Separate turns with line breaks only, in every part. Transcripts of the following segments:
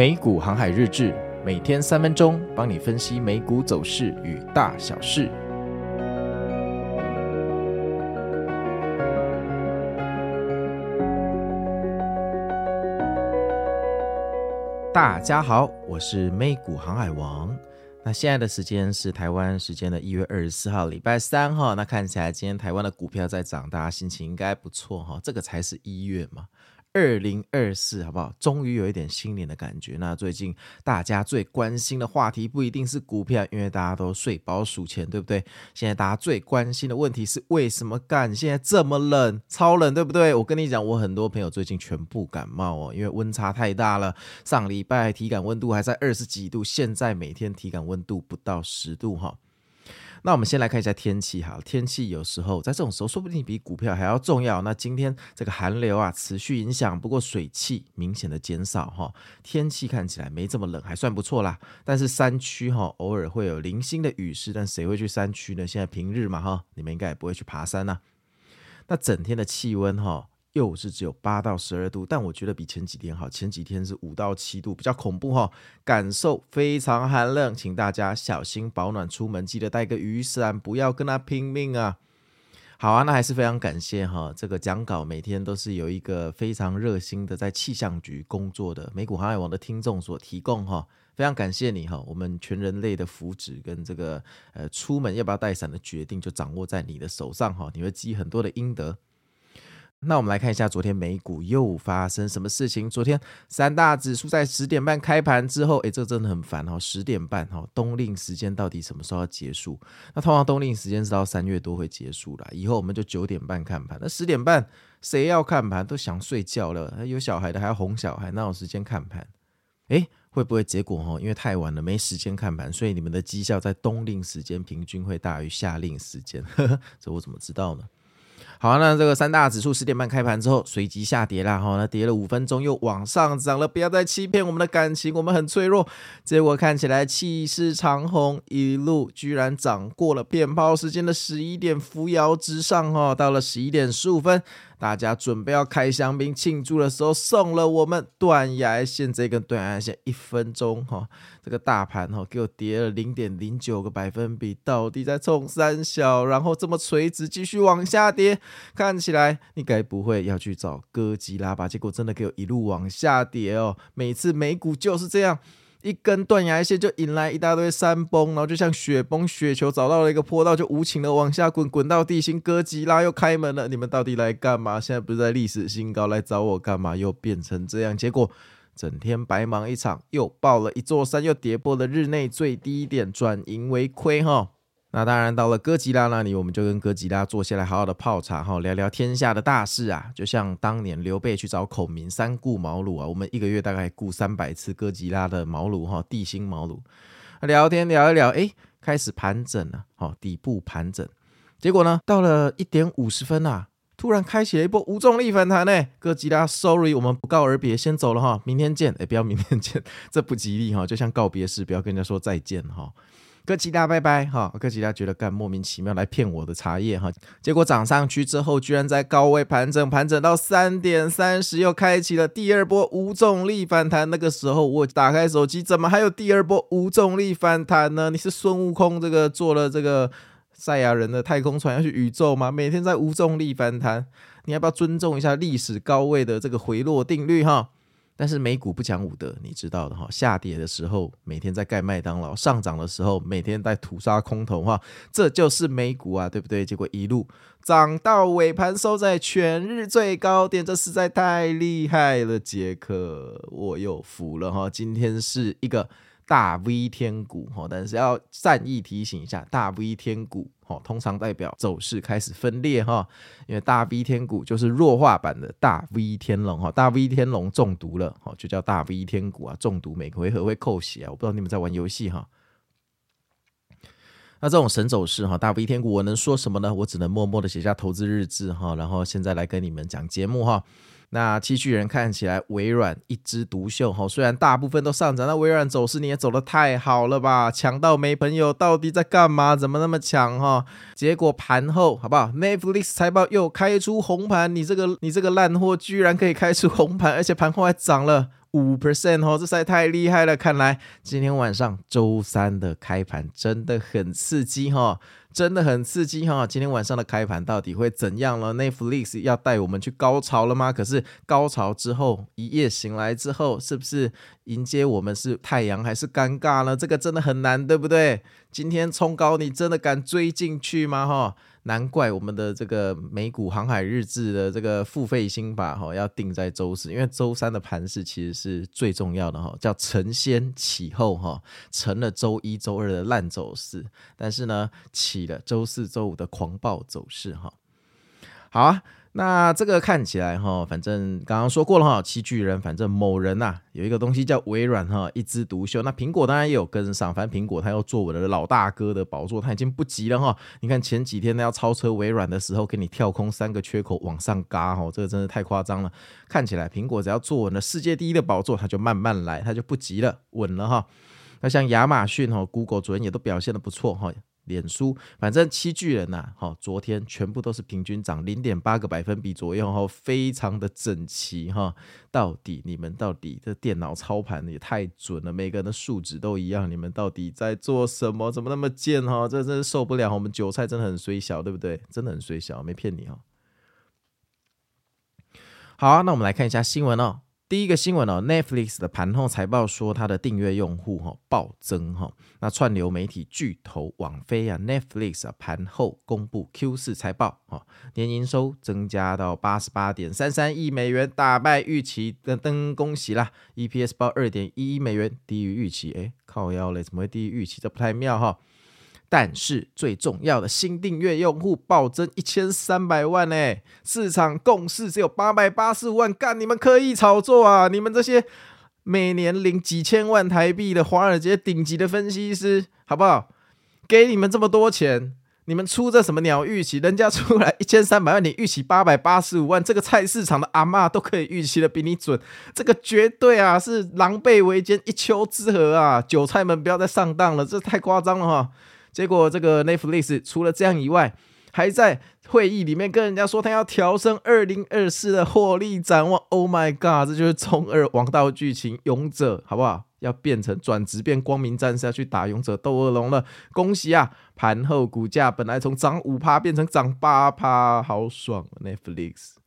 美股航海日志，每天三分钟，帮你分析美股走势与大小事。大家好，我是美股航海王。那现在的时间是台湾时间的一月二十四号，礼拜三哈。那看起来今天台湾的股票在涨，大家心情应该不错哈。这个才是一月嘛。二零二四，好不好？终于有一点新年的感觉。那最近大家最关心的话题不一定是股票，因为大家都睡饱数钱，对不对？现在大家最关心的问题是为什么干现在这么冷，超冷，对不对？我跟你讲，我很多朋友最近全部感冒哦，因为温差太大了。上礼拜体感温度还在二十几度，现在每天体感温度不到十度哈。那我们先来看一下天气哈，天气有时候在这种时候说不定比股票还要重要。那今天这个寒流啊持续影响，不过水汽明显的减少哈，天气看起来没这么冷，还算不错啦。但是山区哈偶尔会有零星的雨势，但谁会去山区呢？现在平日嘛哈，你们应该也不会去爬山呐。那整天的气温哈。又是只有八到十二度，但我觉得比前几天好。前几天是五到七度，比较恐怖哈，感受非常寒冷，请大家小心保暖，出门记得带个雨伞，不要跟他拼命啊。好啊，那还是非常感谢哈，这个讲稿每天都是有一个非常热心的在气象局工作的美股航海王的听众所提供哈，非常感谢你哈，我们全人类的福祉跟这个呃出门要不要带伞的决定就掌握在你的手上哈，你会积很多的阴德。那我们来看一下昨天美股又发生什么事情。昨天三大指数在十点半开盘之后，诶，这真的很烦哦。十点半哈，冬令时间到底什么时候要结束？那通常冬令时间是到三月多会结束啦。以后我们就九点半看盘。那十点半谁要看盘都想睡觉了，有小孩的还要哄小孩，哪有时间看盘？诶，会不会结果哈？因为太晚了没时间看盘，所以你们的绩效在冬令时间平均会大于夏令时间？呵呵，这我怎么知道呢？好，那这个三大指数十点半开盘之后随即下跌了，哈，那跌了五分钟又往上涨了，不要再欺骗我们的感情，我们很脆弱。结果看起来气势长虹，一路居然涨过了骗炮时间的十一点，扶摇直上，哈，到了十一点十五分。大家准备要开香槟庆祝的时候，送了我们断崖线这根断崖线一分钟哈，这个大盘哈给我跌了零点零九个百分比，到底在冲三小，然后这么垂直继续往下跌，看起来你该不会要去找哥吉拉吧？结果真的给我一路往下跌哦，每次美股就是这样。一根断崖线就引来一大堆山崩，然后就像雪崩，雪球找到了一个坡道，就无情的往下滚，滚到地心。哥吉拉又开门了，你们到底来干嘛？现在不是在历史新高，来找我干嘛？又变成这样，结果整天白忙一场，又爆了一座山，又跌破了日内最低点，转盈为亏哈。那当然，到了哥吉拉那里，我们就跟哥吉拉坐下来，好好的泡茶哈，聊聊天下的大事啊。就像当年刘备去找孔明，三顾茅庐啊，我们一个月大概顾三百次哥吉拉的茅庐哈，地心茅庐。聊天聊一聊，哎，开始盘整了，好，底部盘整。结果呢，到了一点五十分啊，突然开启了一波无重力反弹呢。哥吉拉，sorry，我们不告而别，先走了哈，明天见。哎，不要明天见，这不吉利哈，就像告别式，不要跟人家说再见哈。哥吉拉拜拜哈，哥吉拉觉得干莫名其妙来骗我的茶叶哈，结果涨上去之后，居然在高位盘整，盘整到三点三十，又开启了第二波无重力反弹。那个时候我打开手机，怎么还有第二波无重力反弹呢？你是孙悟空这个做了这个赛亚人的太空船要去宇宙吗？每天在无重力反弹，你要不要尊重一下历史高位的这个回落定律哈？但是美股不讲武德，你知道的哈。下跌的时候每天在盖麦当劳，上涨的时候每天在屠杀空头哈，这就是美股啊，对不对？结果一路涨到尾盘收在全日最高点，这实在太厉害了，杰克，我又服了哈。今天是一个。大 V 天股哈，但是要善意提醒一下，大 V 天股哈，通常代表走势开始分裂哈，因为大 V 天股就是弱化版的大 V 天龙哈，大 V 天龙中毒了哈，就叫大 V 天股啊，中毒每回合会扣血啊，我不知道你们在玩游戏哈。那这种神走势哈，大 V 天股我能说什么呢？我只能默默的写下投资日志哈，然后现在来跟你们讲节目哈。那七巨人看起来微软一枝独秀哈，虽然大部分都上涨，那微软走势你也走得太好了吧？强到没朋友，到底在干嘛？怎么那么强哈？结果盘后好不好？Netflix 财报又开出红盘，你这个你这个烂货居然可以开出红盘，而且盘后还涨了五 percent 哦，这实在太厉害了。看来今天晚上周三的开盘真的很刺激哈。真的很刺激哈！今天晚上的开盘到底会怎样了？Netflix 要带我们去高潮了吗？可是高潮之后，一夜醒来之后，是不是迎接我们是太阳还是尴尬呢？这个真的很难，对不对？今天冲高，你真的敢追进去吗？哈！难怪我们的这个美股航海日志的这个付费心法哈，要定在周四，因为周三的盘势其实是最重要的哈，叫承先启后哈，成了周一周二的烂走势，但是呢，周四周五的狂暴走势哈，好啊。那这个看起来哈，反正刚刚说过了哈，七巨人，反正某人呐、啊、有一个东西叫微软哈，一枝独秀。那苹果当然也有跟上，反正苹果它要坐稳了老大哥的宝座，它已经不急了哈。你看前几天它要超车微软的时候，给你跳空三个缺口往上嘎哈，这个真的太夸张了。看起来苹果只要坐稳了世界第一的宝座，它就慢慢来，它就不急了，稳了哈。那像亚马逊哈、Google 昨天也都表现得不错哈。脸书，反正七巨人呐，哈，昨天全部都是平均涨零点八个百分比左右，哈，非常的整齐，哈。到底你们到底这电脑操盘也太准了，每个人的数值都一样，你们到底在做什么？怎么那么贱？哈，这真是受不了。我们韭菜真的很衰小，对不对？真的很衰小，没骗你哦。好，那我们来看一下新闻哦。第一个新闻哦，Netflix 的盘后财报说，它的订阅用户哈暴增哈。那串流媒体巨头网飞啊，Netflix 啊盘后公布 Q 四财报哈，年营收增加到八十八点三三亿美元，打败预期，噔噔，恭喜啦！EPS 报二点一一美元，低于预期，哎，靠腰嘞，怎么会低于预期？这不太妙哈。但是最重要的新订阅用户暴增一千三百万呢，市场共识只有八百八十五万，干你们可以炒作啊！你们这些每年领几千万台币的华尔街顶级的分析师，好不好？给你们这么多钱，你们出这什么鸟预期？人家出来一千三百万，你预期八百八十五万，这个菜市场的阿嬷都可以预期的比你准，这个绝对啊是狼狈为奸，一丘之貉啊！韭菜们不要再上当了，这太夸张了哈！结果这个 Netflix 除了这样以外，还在会议里面跟人家说他要调升二零二四的获利展望。Oh my god，这就是中二王道剧情，勇者好不好？要变成转职变光明战士，要去打勇者斗恶龙了。恭喜啊！盘后股价本来从涨五趴变成涨八趴，好爽啊！Netflix。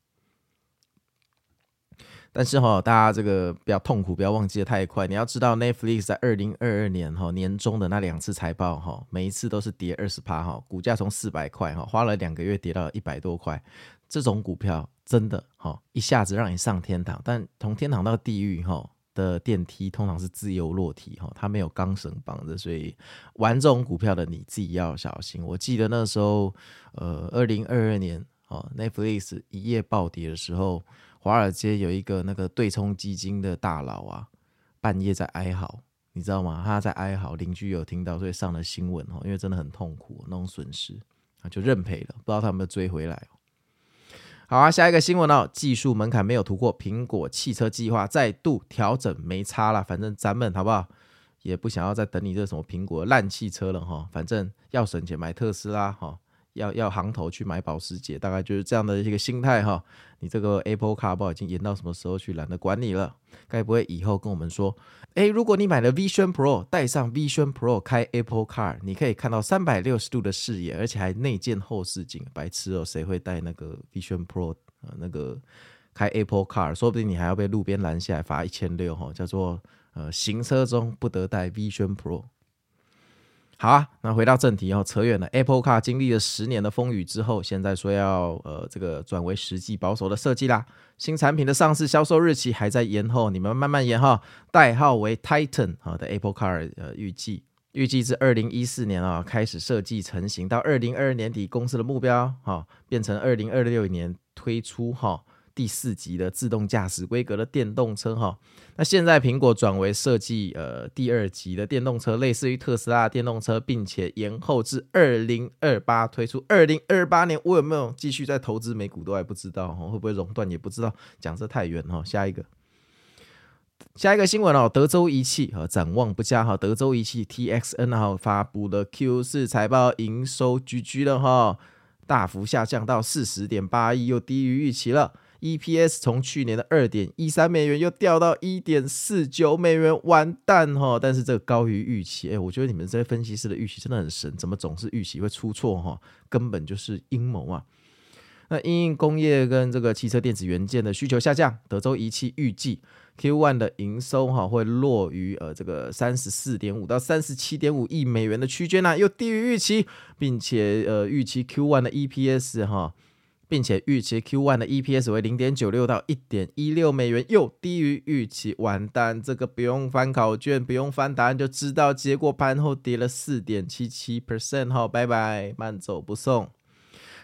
但是哈，大家这个不要痛苦，不要忘记的太快。你要知道，Netflix 在二零二二年哈年中的那两次财报哈，每一次都是跌二十趴哈，股价从四百块哈，花了两个月跌到一百多块。这种股票真的哈，一下子让你上天堂，但从天堂到地狱哈的电梯通常是自由落体哈，它没有钢绳绑着，所以玩这种股票的你自己要小心。我记得那时候，呃，二零二二年哦，Netflix 一夜暴跌的时候。华尔街有一个那个对冲基金的大佬啊，半夜在哀嚎，你知道吗？他在哀嚎，邻居有听到，所以上了新闻哦，因为真的很痛苦那种损失，啊，就认赔了，不知道他有没有追回来。好啊，下一个新闻哦，技术门槛没有突破，苹果汽车计划再度调整，没差了，反正咱们好不好？也不想要再等你这什么苹果烂汽车了哈，反正要省钱买特斯拉哈。要要行头去买保时捷，大概就是这样的一个心态哈。你这个 Apple Car 不已经延到什么时候去，懒得管你了。该不会以后跟我们说，诶，如果你买了 Vision Pro，带上 Vision Pro 开 Apple Car，你可以看到三百六十度的视野，而且还内建后视镜。白痴哦，谁会带那个 Vision Pro 呃？那个开 Apple Car，说不定你还要被路边拦下来罚一千六哈，叫做呃行车中不得带 Vision Pro。好啊，那回到正题哦，扯远了。Apple Car 经历了十年的风雨之后，现在说要呃这个转为实际保守的设计啦。新产品的上市销售日期还在延后，你们慢慢延哈。代号为 Titan 啊的 Apple Car 呃预计预计至二零一四年啊开始设计成型，到二零二二年底公司的目标哈变成二零二六年推出哈。第四级的自动驾驶规格的电动车哈，那现在苹果转为设计呃第二级的电动车，类似于特斯拉的电动车，并且延后至二零二八推出。二零二八年我有没有继续在投资美股都还不知道哈，会不会熔断也不知道，讲这太远哈。下一个，下一个新闻哦，德州仪器和展望不佳哈，德州仪器 TXN 哈发布了 Q 四财报，营收居居了哈，大幅下降到四十点八亿，又低于预期了。，EPS 从去年的二点一三美元又掉到一点四九美元，完蛋哈！但是这个高于预期，哎，我觉得你们这些分析师的预期真的很神，怎么总是预期会出错哈？根本就是阴谋啊！那因应工业跟这个汽车电子元件的需求下降，德州仪器预计 Q1 的营收哈会落于呃这个三十四点五到三十七点五亿美元的区间呢，又低于预期，并且呃预期 Q1 的 EPS 哈，并且预期 Q1 的 EPS 为零点九六到一点一六美元，又低于预期，完蛋，这个不用翻考卷，不用翻答案就知道，结果盘后跌了四点七七 percent 哈，拜拜，慢走不送。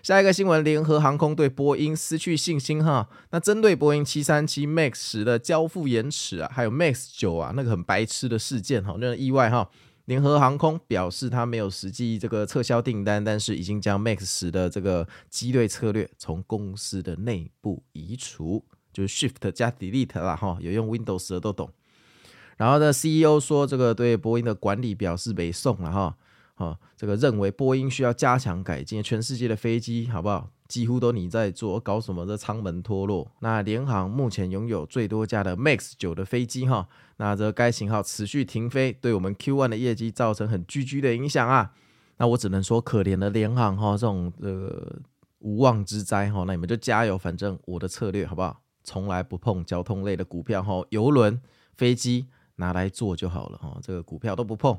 下一个新闻，联合航空对波音失去信心哈。那针对波音七三七 MAX 十的交付延迟啊，还有 MAX 九啊那个很白痴的事件哈，那个意外哈。联合航空表示，它没有实际这个撤销订单，但是已经将 MAX 十的这个机队策略从公司的内部移除，就是 Shift 加 Delete 啦哈。有用 Windows 的都懂。然后呢，CEO 说这个对波音的管理表示北送了哈。啊，这个认为波音需要加强改进，全世界的飞机好不好？几乎都你在做，搞什么的舱门脱落？那联航目前拥有最多架的 MAX 九的飞机哈，那这该型号持续停飞，对我们 Q1 的业绩造成很巨巨的影响啊。那我只能说可怜的联航哈，这种呃无妄之灾哈，那你们就加油，反正我的策略好不好？从来不碰交通类的股票哈，邮轮、飞机拿来做就好了哈，这个股票都不碰。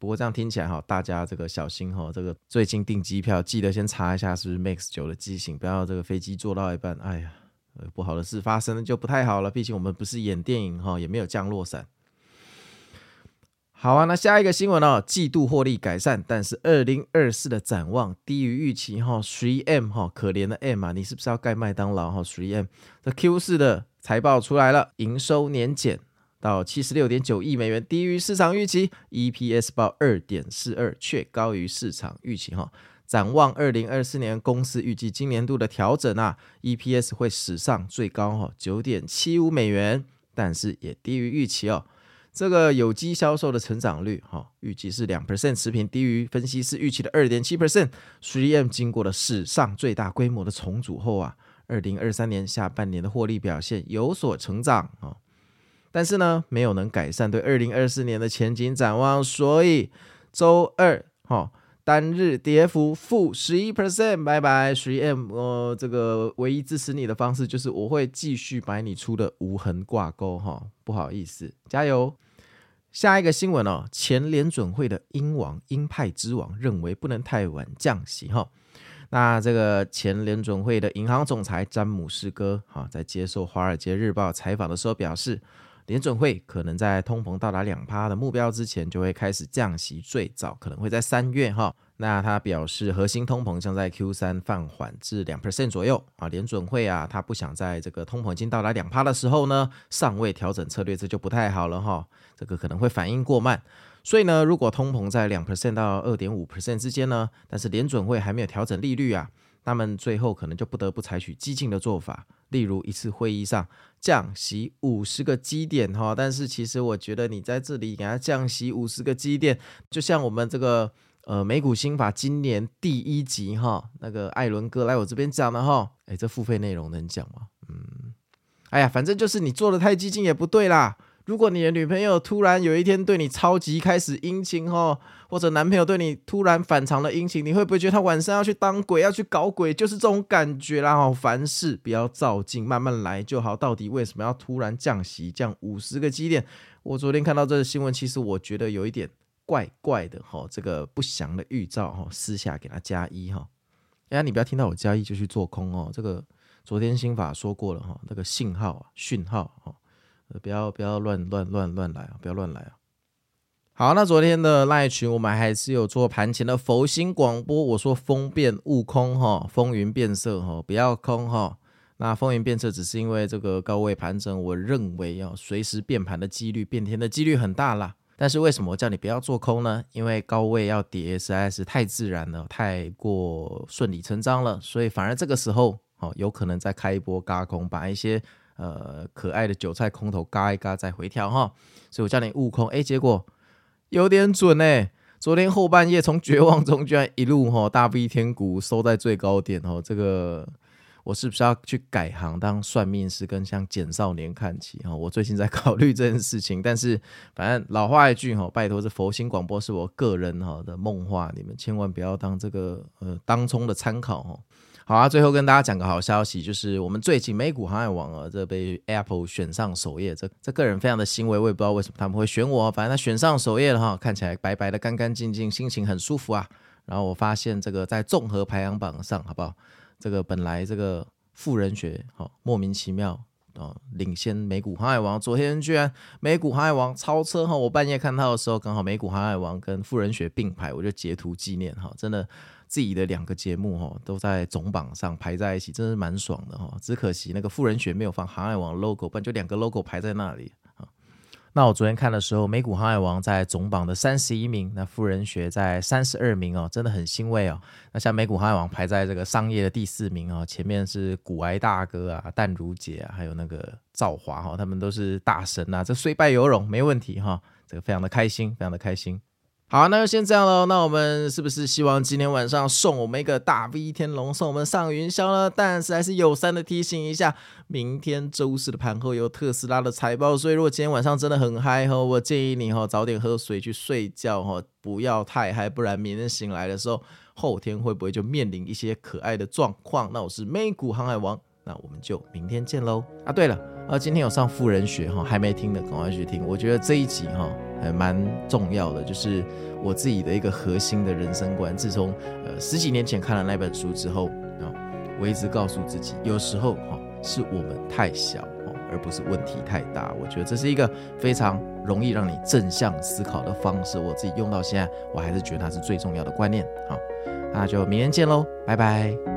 不过这样听起来哈，大家这个小心哈，这个最近订机票记得先查一下是不是 MAX 九的机型，不要这个飞机坐到一半，哎呀，不好的事发生就不太好了。毕竟我们不是演电影哈，也没有降落伞。好啊，那下一个新闻哦，季度获利改善，但是二零二四的展望低于预期哈。3M 哈，可怜的 M 啊，你是不是要盖麦当劳哈？3M 这 Q 四的财报出来了，营收年减。到七十六点九亿美元，低于市场预期；EPS 报二点四二，却高于市场预期。哈，展望二零二四年，公司预计今年度的调整啊，EPS 会史上最高哈，九点七五美元，但是也低于预期哦。这个有机销售的成长率哈，预计是两 percent 持平，低于分析师预期的二点七 percent。3M 经过了史上最大规模的重组后啊，二零二三年下半年的获利表现有所成长啊。但是呢，没有能改善对二零二四年的前景展望，所以周二哈、哦、单日跌幅负十一 percent，拜拜，3M，呃，这个唯一支持你的方式就是我会继续买你出的无痕挂钩哈，不好意思，加油。下一个新闻哦，前联准会的鹰王鹰派之王认为不能太晚降息哈、那这个前联准会的银行总裁詹姆斯哥哈、在接受《华尔街日报》采访的时候表示。联准会可能在通膨到达两趴的目标之前就会开始降息，最早可能会在三月哈。那他表示，核心通膨将在 Q 三放缓至两 percent 左右啊。联准会啊，他不想在这个通膨已经到达两趴的时候呢，尚未调整策略，这就不太好了哈。这个可能会反应过慢。所以呢，如果通膨在两 percent 到二点五 percent 之间呢，但是联准会还没有调整利率啊。他们最后可能就不得不采取激进的做法，例如一次会议上降息五十个基点哈。但是其实我觉得你在这里给他降息五十个基点，就像我们这个呃美股新法今年第一集哈，那个艾伦哥来我这边讲的哈，哎，这付费内容能讲吗？嗯，哎呀，反正就是你做的太激进也不对啦。如果你的女朋友突然有一天对你超级开始殷勤哈，或者男朋友对你突然反常的殷勤，你会不会觉得他晚上要去当鬼，要去搞鬼？就是这种感觉啦。哈，凡事不要照镜，慢慢来就好。到底为什么要突然降息，降五十个基点？我昨天看到这个新闻，其实我觉得有一点怪怪的哈。这个不祥的预兆哈，私下给他加一哈。哎，你不要听到我加一就去做空哦。这个昨天新法说过了哈，那个信号，讯号哈。不要不要乱乱乱乱来啊！不要乱来啊！好，那昨天的赖群我们还是有做盘前的佛心广播。我说风变悟空哈，风云变色哈，不要空哈。那风云变色只是因为这个高位盘整，我认为要随时变盘的几率、变天的几率很大啦。但是为什么我叫你不要做空呢？因为高位要跌实在是太自然了，太过顺理成章了，所以反而这个时候哦，有可能再开一波轧空，把一些。呃，可爱的韭菜空头嘎一嘎再回调哈，所以我叫你悟空，哎，结果有点准哎，昨天后半夜从绝望中居然一路哈大飞天股收在最高点哦，这个我是不是要去改行当算命师，跟像简少年看齐哈？我最近在考虑这件事情，但是反正老话一句哈，拜托这佛心广播是我个人哈的梦话，你们千万不要当这个呃当冲的参考哈。好啊，最后跟大家讲个好消息，就是我们最近美股航海王啊，这被 Apple 选上首页，这这个人非常的欣慰，我也不知道为什么他们会选我，反正他选上首页了哈，看起来白白的、干干净净，心情很舒服啊。然后我发现这个在综合排行榜上，好不好？这个本来这个富人学哈、莫名其妙哦领先美股航海王，昨天居然美股航海王超车哈！我半夜看到的时候，刚好美股航海王跟富人学并排，我就截图纪念哈！真的自己的两个节目哈都在总榜上排在一起，真是蛮爽的哈！只可惜那个富人学没有放航海王 logo，不然就两个 logo 排在那里啊。那我昨天看的时候，美股航海王在总榜的三十一名，那富人学在三十二名哦，真的很欣慰哦。那像美股航海王排在这个商业的第四名哦，前面是股癌大哥啊、淡如姐啊，还有那个赵华哈，他们都是大神呐、这虽败犹荣，没问题哈，这个非常的开心，非常的开心。好，那就先这样喽。那我们是不是希望今天晚上送我们一个大 V 天龙，送我们上云霄呢？但是还是友善的提醒一下，明天周四的盘后有特斯拉的财报，所以如果今天晚上真的很嗨哈，我建议你哈早点喝水去睡觉哈，不要太嗨，不然明天醒来的时候，后天会不会就面临一些可爱的状况？那我是美股航海王。那我们就明天见喽！啊，对了，啊，今天有上富人学哈，还没听的赶快去听。我觉得这一集哈还蛮重要的，就是我自己的一个核心的人生观。自从呃十几年前看了那本书之后啊，我一直告诉自己，有时候哈是我们太小，而不是问题太大。我觉得这是一个非常容易让你正向思考的方式。我自己用到现在，我还是觉得它是最重要的观念。好，那就明天见喽，拜拜。